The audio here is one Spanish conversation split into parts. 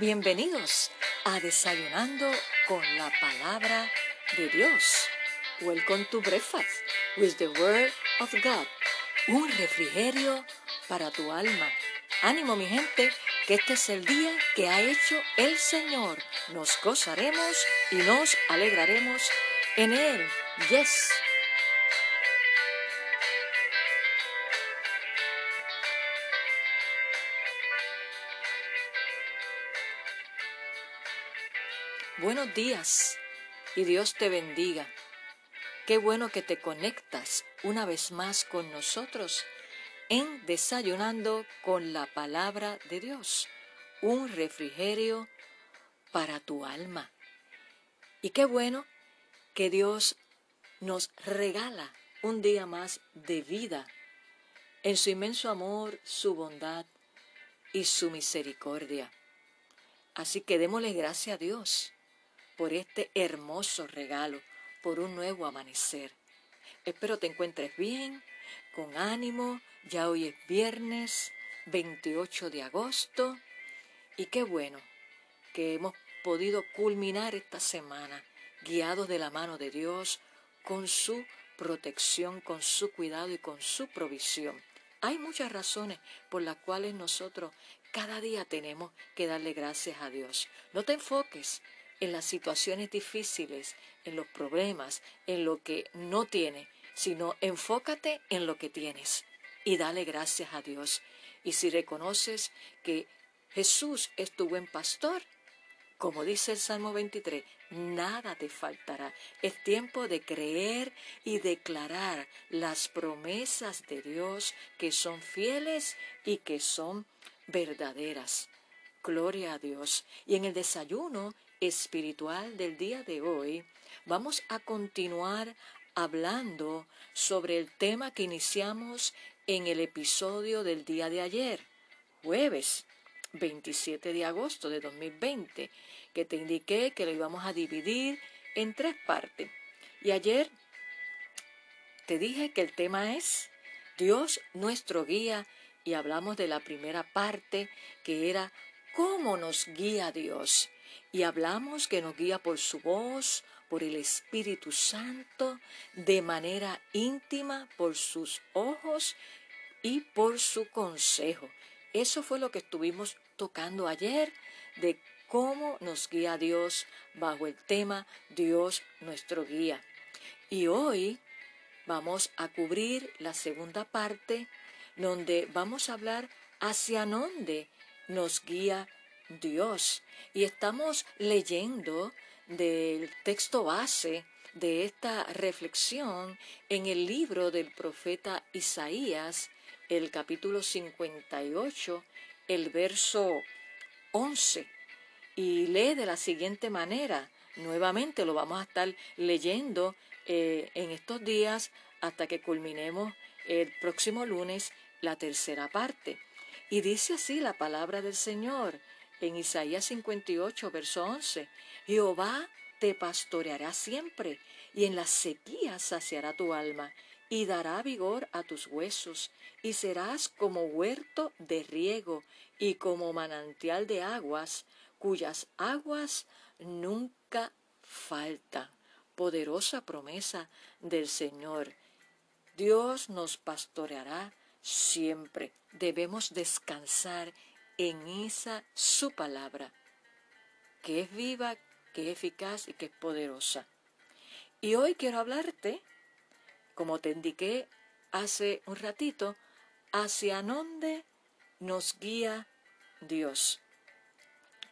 Bienvenidos a Desayunando con la Palabra de Dios. Welcome to breakfast with the Word of God. Un refrigerio para tu alma. Ánimo mi gente, que este es el día que ha hecho el Señor. Nos gozaremos y nos alegraremos en Él. Yes. Buenos días y Dios te bendiga. Qué bueno que te conectas una vez más con nosotros en Desayunando con la Palabra de Dios, un refrigerio para tu alma. Y qué bueno que Dios nos regala un día más de vida en su inmenso amor, su bondad y su misericordia. Así que démosle gracias a Dios por este hermoso regalo, por un nuevo amanecer. Espero te encuentres bien, con ánimo, ya hoy es viernes 28 de agosto y qué bueno que hemos podido culminar esta semana guiados de la mano de Dios con su protección, con su cuidado y con su provisión. Hay muchas razones por las cuales nosotros cada día tenemos que darle gracias a Dios. No te enfoques en las situaciones difíciles, en los problemas, en lo que no tienes, sino enfócate en lo que tienes y dale gracias a Dios. Y si reconoces que Jesús es tu buen pastor, como dice el Salmo 23, nada te faltará. Es tiempo de creer y declarar las promesas de Dios que son fieles y que son verdaderas. Gloria a Dios. Y en el desayuno espiritual del día de hoy, vamos a continuar hablando sobre el tema que iniciamos en el episodio del día de ayer, jueves 27 de agosto de 2020, que te indiqué que lo íbamos a dividir en tres partes. Y ayer te dije que el tema es Dios nuestro guía y hablamos de la primera parte que era cómo nos guía Dios y hablamos que nos guía por su voz, por el Espíritu Santo, de manera íntima, por sus ojos y por su consejo. Eso fue lo que estuvimos tocando ayer de cómo nos guía Dios bajo el tema Dios nuestro guía. Y hoy vamos a cubrir la segunda parte donde vamos a hablar hacia dónde nos guía Dios. Y estamos leyendo del texto base de esta reflexión en el libro del profeta Isaías, el capítulo 58, el verso 11. Y lee de la siguiente manera. Nuevamente lo vamos a estar leyendo eh, en estos días hasta que culminemos el próximo lunes la tercera parte. Y dice así la palabra del Señor en Isaías 58, verso 11, Jehová te pastoreará siempre, y en la sequía saciará tu alma, y dará vigor a tus huesos, y serás como huerto de riego, y como manantial de aguas, cuyas aguas nunca faltan. Poderosa promesa del Señor. Dios nos pastoreará siempre. Debemos descansar en esa su palabra, que es viva, que es eficaz y que es poderosa. Y hoy quiero hablarte, como te indiqué hace un ratito, hacia dónde nos guía Dios.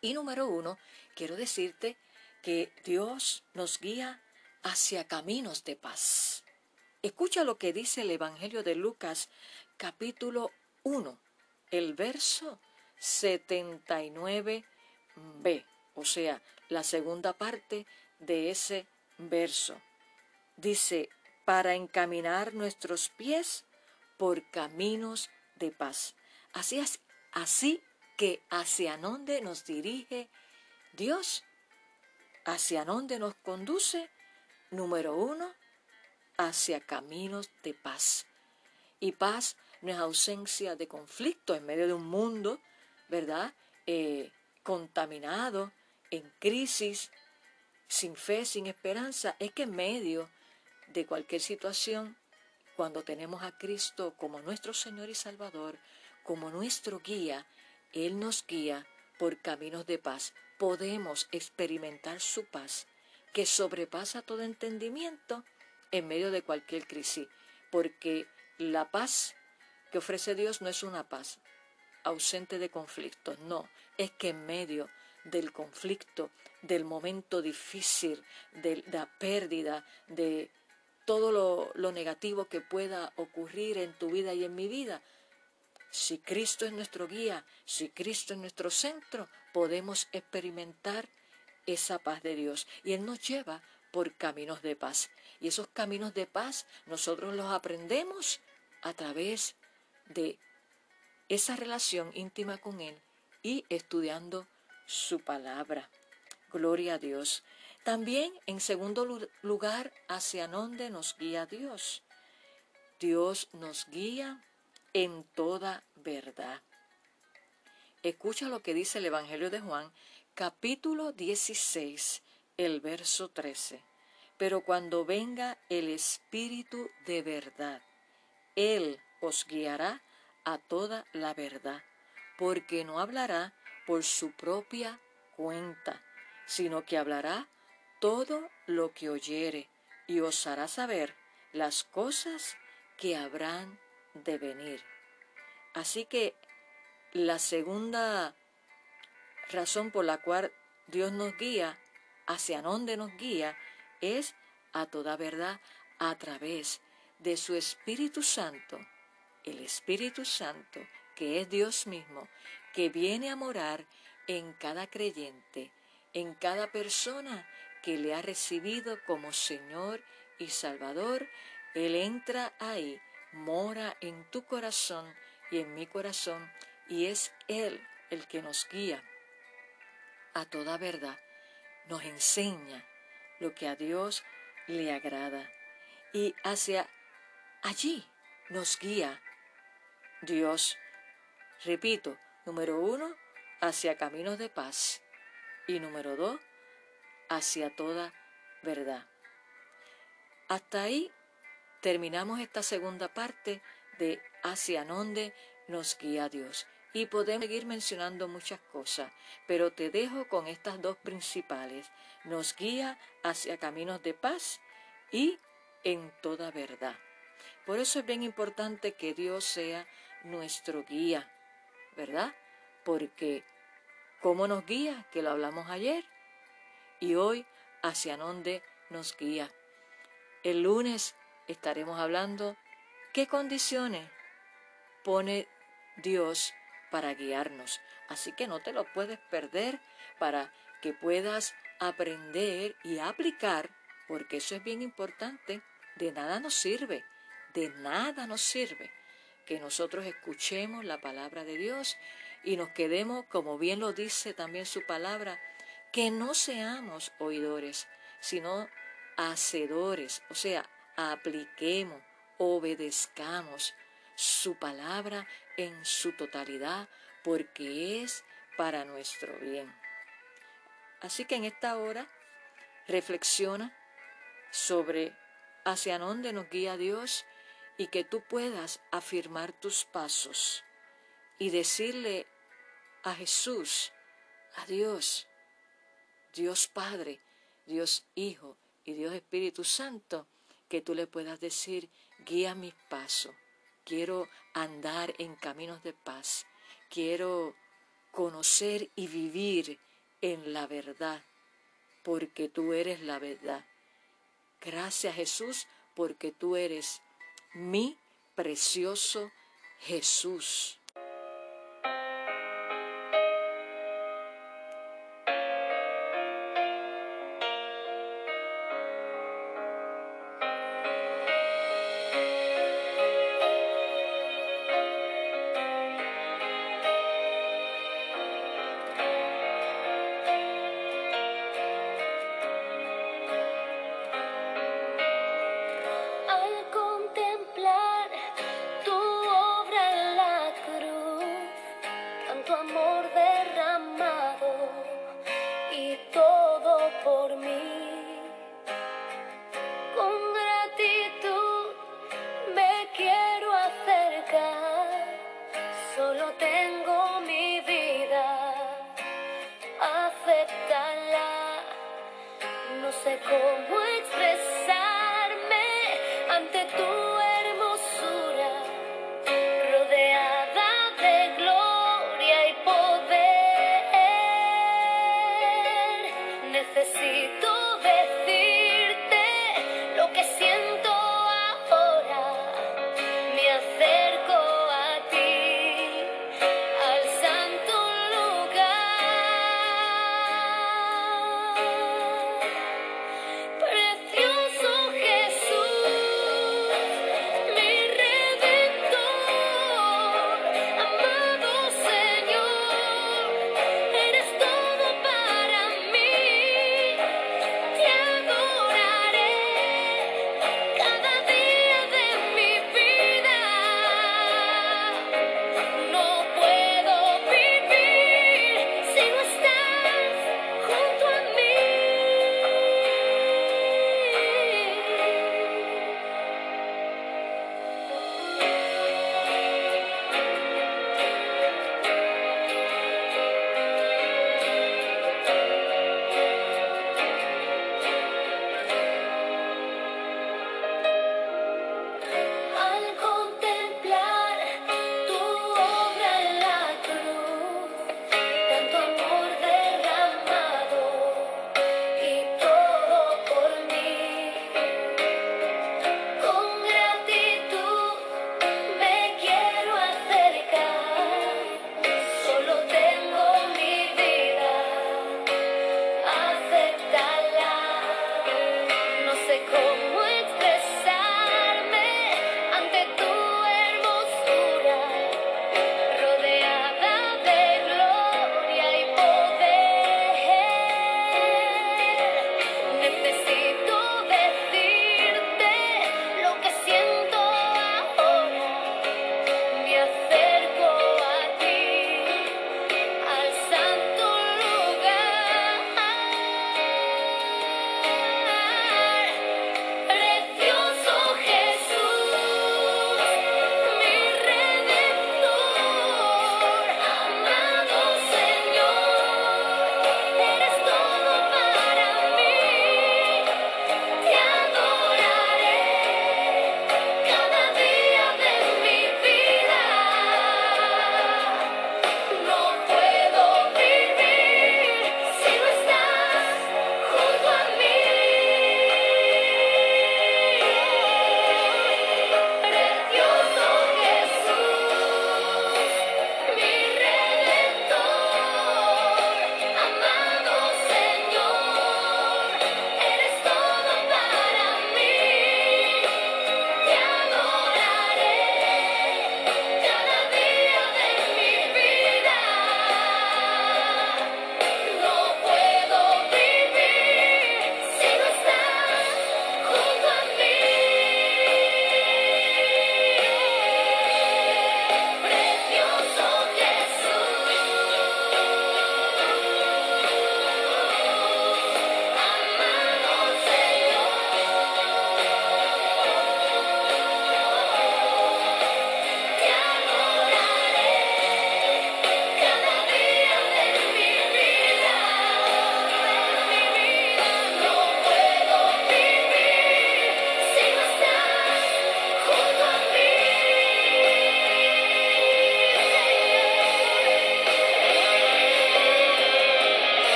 Y número uno, quiero decirte que Dios nos guía hacia caminos de paz. Escucha lo que dice el Evangelio de Lucas capítulo 1, el verso 79b, o sea, la segunda parte de ese verso. Dice, para encaminar nuestros pies por caminos de paz. Así es, así que hacia dónde nos dirige Dios, hacia dónde nos conduce, número uno, hacia caminos de paz. Y paz no es ausencia de conflicto en medio de un mundo ¿verdad? Eh, contaminado, en crisis, sin fe, sin esperanza, es que en medio de cualquier situación, cuando tenemos a Cristo como nuestro Señor y Salvador, como nuestro guía, Él nos guía por caminos de paz. Podemos experimentar su paz, que sobrepasa todo entendimiento en medio de cualquier crisis, porque la paz que ofrece Dios no es una paz ausente de conflictos, no, es que en medio del conflicto, del momento difícil, de la pérdida, de todo lo, lo, negativo que pueda ocurrir en tu vida y en mi vida, si Cristo es nuestro guía, si Cristo es nuestro centro, podemos experimentar esa paz de Dios. Y Él nos lleva por caminos de paz. Y esos caminos de paz nosotros los aprendemos a través de esa relación íntima con Él y estudiando su palabra. Gloria a Dios. También, en segundo lugar, hacia dónde nos guía Dios. Dios nos guía en toda verdad. Escucha lo que dice el Evangelio de Juan, capítulo 16, el verso 13. Pero cuando venga el Espíritu de verdad, Él os guiará a toda la verdad, porque no hablará por su propia cuenta, sino que hablará todo lo que oyere y os hará saber las cosas que habrán de venir. Así que la segunda razón por la cual Dios nos guía, hacia dónde nos guía, es a toda verdad a través de su Espíritu Santo, el Espíritu Santo, que es Dios mismo, que viene a morar en cada creyente, en cada persona que le ha recibido como Señor y Salvador, Él entra ahí, mora en tu corazón y en mi corazón, y es Él el que nos guía a toda verdad, nos enseña lo que a Dios le agrada, y hacia allí nos guía Dios. Repito, número uno, hacia caminos de paz, y número dos, hacia toda verdad. Hasta ahí terminamos esta segunda parte de hacia dónde nos guía Dios. Y podemos seguir mencionando muchas cosas, pero te dejo con estas dos principales. Nos guía hacia caminos de paz y en toda verdad. Por eso es bien importante que Dios sea nuestro guía, ¿verdad? Porque ¿cómo nos guía? Que lo hablamos ayer. Y hoy, ¿hacia dónde nos guía? El lunes estaremos hablando qué condiciones pone Dios para guiarnos. Así que no te lo puedes perder para que puedas aprender y aplicar, porque eso es bien importante. De nada nos sirve, de nada nos sirve que nosotros escuchemos la palabra de Dios y nos quedemos, como bien lo dice también su palabra, que no seamos oidores, sino hacedores, o sea, apliquemos, obedezcamos su palabra en su totalidad, porque es para nuestro bien. Así que en esta hora reflexiona sobre hacia dónde nos guía Dios y que tú puedas afirmar tus pasos y decirle a Jesús, a Dios, Dios Padre, Dios Hijo y Dios Espíritu Santo, que tú le puedas decir, guía mis pasos, quiero andar en caminos de paz, quiero conocer y vivir en la verdad, porque tú eres la verdad. Gracias Jesús, porque tú eres mi precioso Jesús.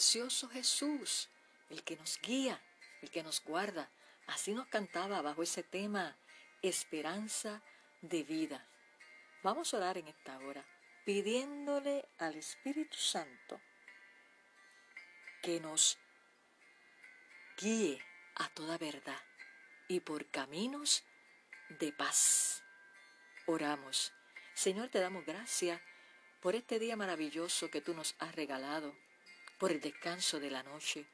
Precioso Jesús, el que nos guía, el que nos guarda. Así nos cantaba bajo ese tema, esperanza de vida. Vamos a orar en esta hora, pidiéndole al Espíritu Santo que nos guíe a toda verdad y por caminos de paz. Oramos. Señor, te damos gracias por este día maravilloso que tú nos has regalado, por el descanso de la noche,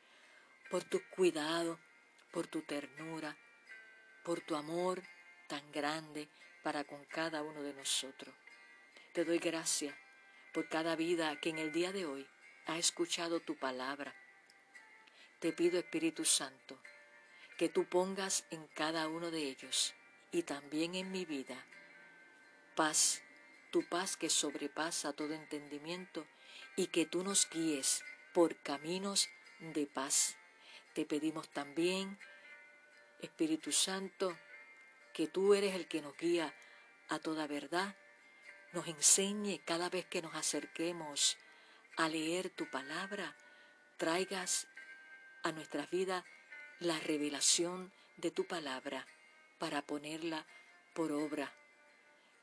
por tu cuidado, por tu ternura, por tu amor tan grande para con cada uno de nosotros. Te doy gracias por cada vida que en el día de hoy ha escuchado tu palabra. Te pido, Espíritu Santo, que tú pongas en cada uno de ellos y también en mi vida paz, tu paz que sobrepasa todo entendimiento y que tú nos guíes por caminos de paz. Te pedimos también, Espíritu Santo, que tú eres el que nos guía a toda verdad, nos enseñe cada vez que nos acerquemos a leer tu palabra, traigas a nuestras vidas la revelación de tu palabra para ponerla por obra.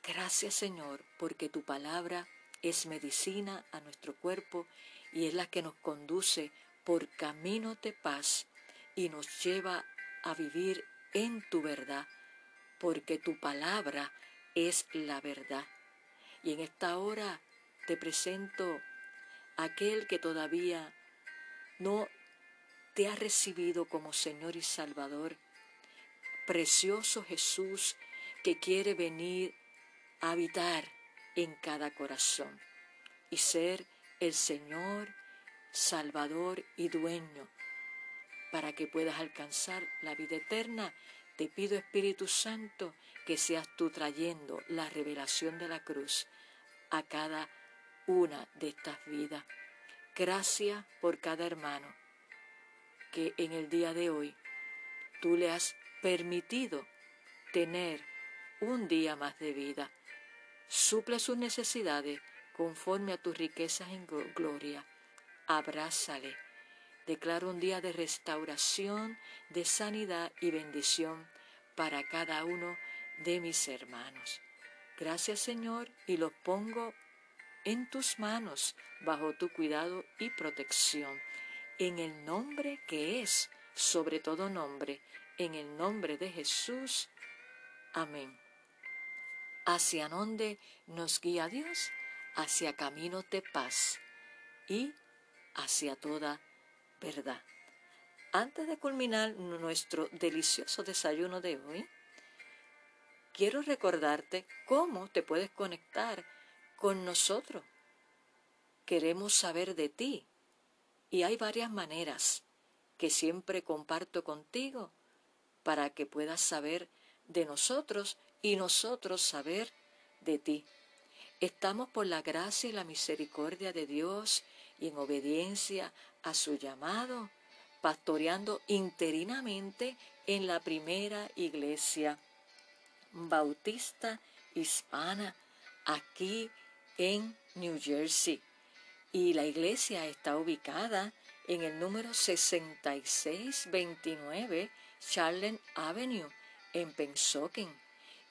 Gracias Señor, porque tu palabra es medicina a nuestro cuerpo y es la que nos conduce por caminos de paz y nos lleva a vivir en tu verdad, porque tu palabra es la verdad. Y en esta hora te presento aquel que todavía no te ha recibido como Señor y Salvador, precioso Jesús que quiere venir a habitar en cada corazón y ser el Señor, Salvador y dueño para que puedas alcanzar la vida eterna. Te pido Espíritu Santo que seas tú trayendo la revelación de la cruz a cada una de estas vidas. Gracias por cada hermano que en el día de hoy tú le has permitido tener un día más de vida. Suple sus necesidades conforme a tus riquezas en gloria. Abrázale. Declaro un día de restauración, de sanidad y bendición para cada uno de mis hermanos. Gracias Señor y los pongo en tus manos bajo tu cuidado y protección en el nombre que es sobre todo nombre, en el nombre de Jesús. Amén. ¿Hacia dónde nos guía Dios? Hacia caminos de paz y hacia toda verdad. Antes de culminar nuestro delicioso desayuno de hoy, quiero recordarte cómo te puedes conectar con nosotros. Queremos saber de ti, y hay varias maneras que siempre comparto contigo para que puedas saber de nosotros y nosotros saber de ti. Estamos por la gracia y la misericordia de Dios y en obediencia a su llamado, pastoreando interinamente en la primera iglesia bautista hispana aquí en New Jersey y la iglesia está ubicada en el número 6629 Charlotte Avenue en Pensoken.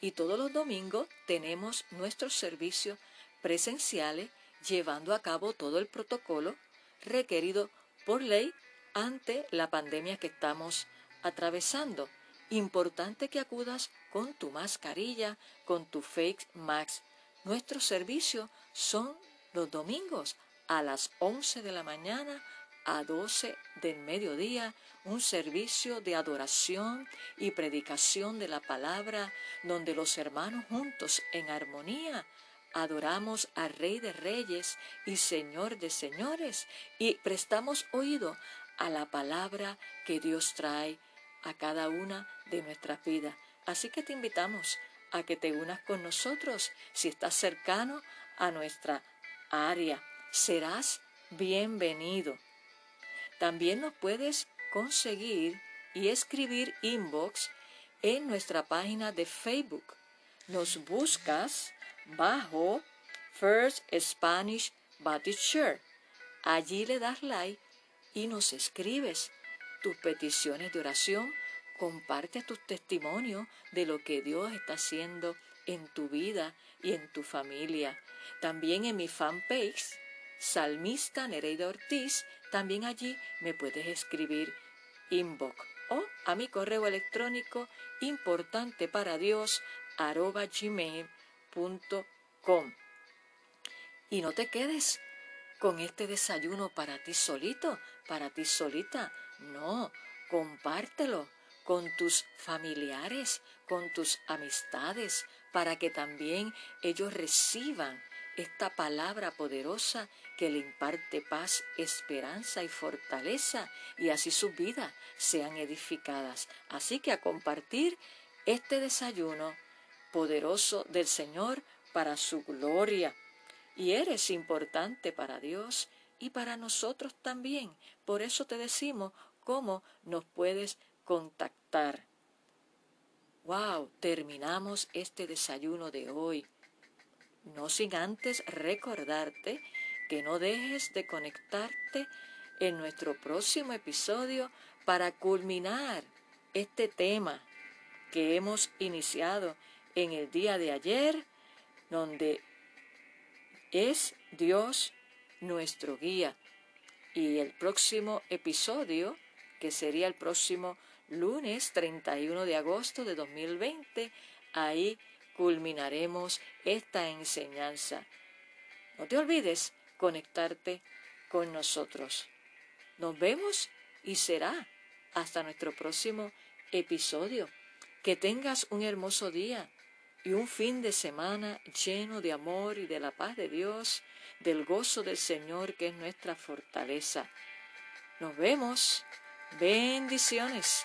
Y todos los domingos tenemos nuestros servicios presenciales llevando a cabo todo el protocolo requerido por ley ante la pandemia que estamos atravesando. Importante que acudas con tu mascarilla, con tu fake mask. Nuestros servicios son los domingos a las 11 de la mañana a 12 del mediodía un servicio de adoración y predicación de la palabra donde los hermanos juntos en armonía adoramos al Rey de Reyes y Señor de Señores y prestamos oído a la palabra que Dios trae a cada una de nuestras vidas. Así que te invitamos a que te unas con nosotros si estás cercano a nuestra área serás bienvenido. También nos puedes conseguir y escribir inbox en nuestra página de Facebook. Nos buscas bajo First Spanish Baptist Church. Allí le das like y nos escribes tus peticiones de oración, comparte tus testimonios de lo que Dios está haciendo en tu vida y en tu familia. También en mi fanpage, Salmista Nereida Ortiz, también allí me puedes escribir inbox o a mi correo electrónico importante para Dios gmail.com. Y no te quedes con este desayuno para ti solito, para ti solita. No, compártelo con tus familiares, con tus amistades, para que también ellos reciban esta palabra poderosa que le imparte paz, esperanza y fortaleza, y así sus vidas sean edificadas. Así que a compartir este desayuno poderoso del Señor para su gloria. Y eres importante para Dios y para nosotros también. Por eso te decimos cómo nos puedes contactar. Wow, terminamos este desayuno de hoy. No sin antes recordarte que no dejes de conectarte en nuestro próximo episodio para culminar este tema que hemos iniciado en el día de ayer, donde es Dios nuestro guía. Y el próximo episodio, que sería el próximo lunes 31 de agosto de 2020, ahí culminaremos esta enseñanza. No te olvides conectarte con nosotros. Nos vemos y será hasta nuestro próximo episodio. Que tengas un hermoso día y un fin de semana lleno de amor y de la paz de Dios, del gozo del Señor que es nuestra fortaleza. Nos vemos. Bendiciones.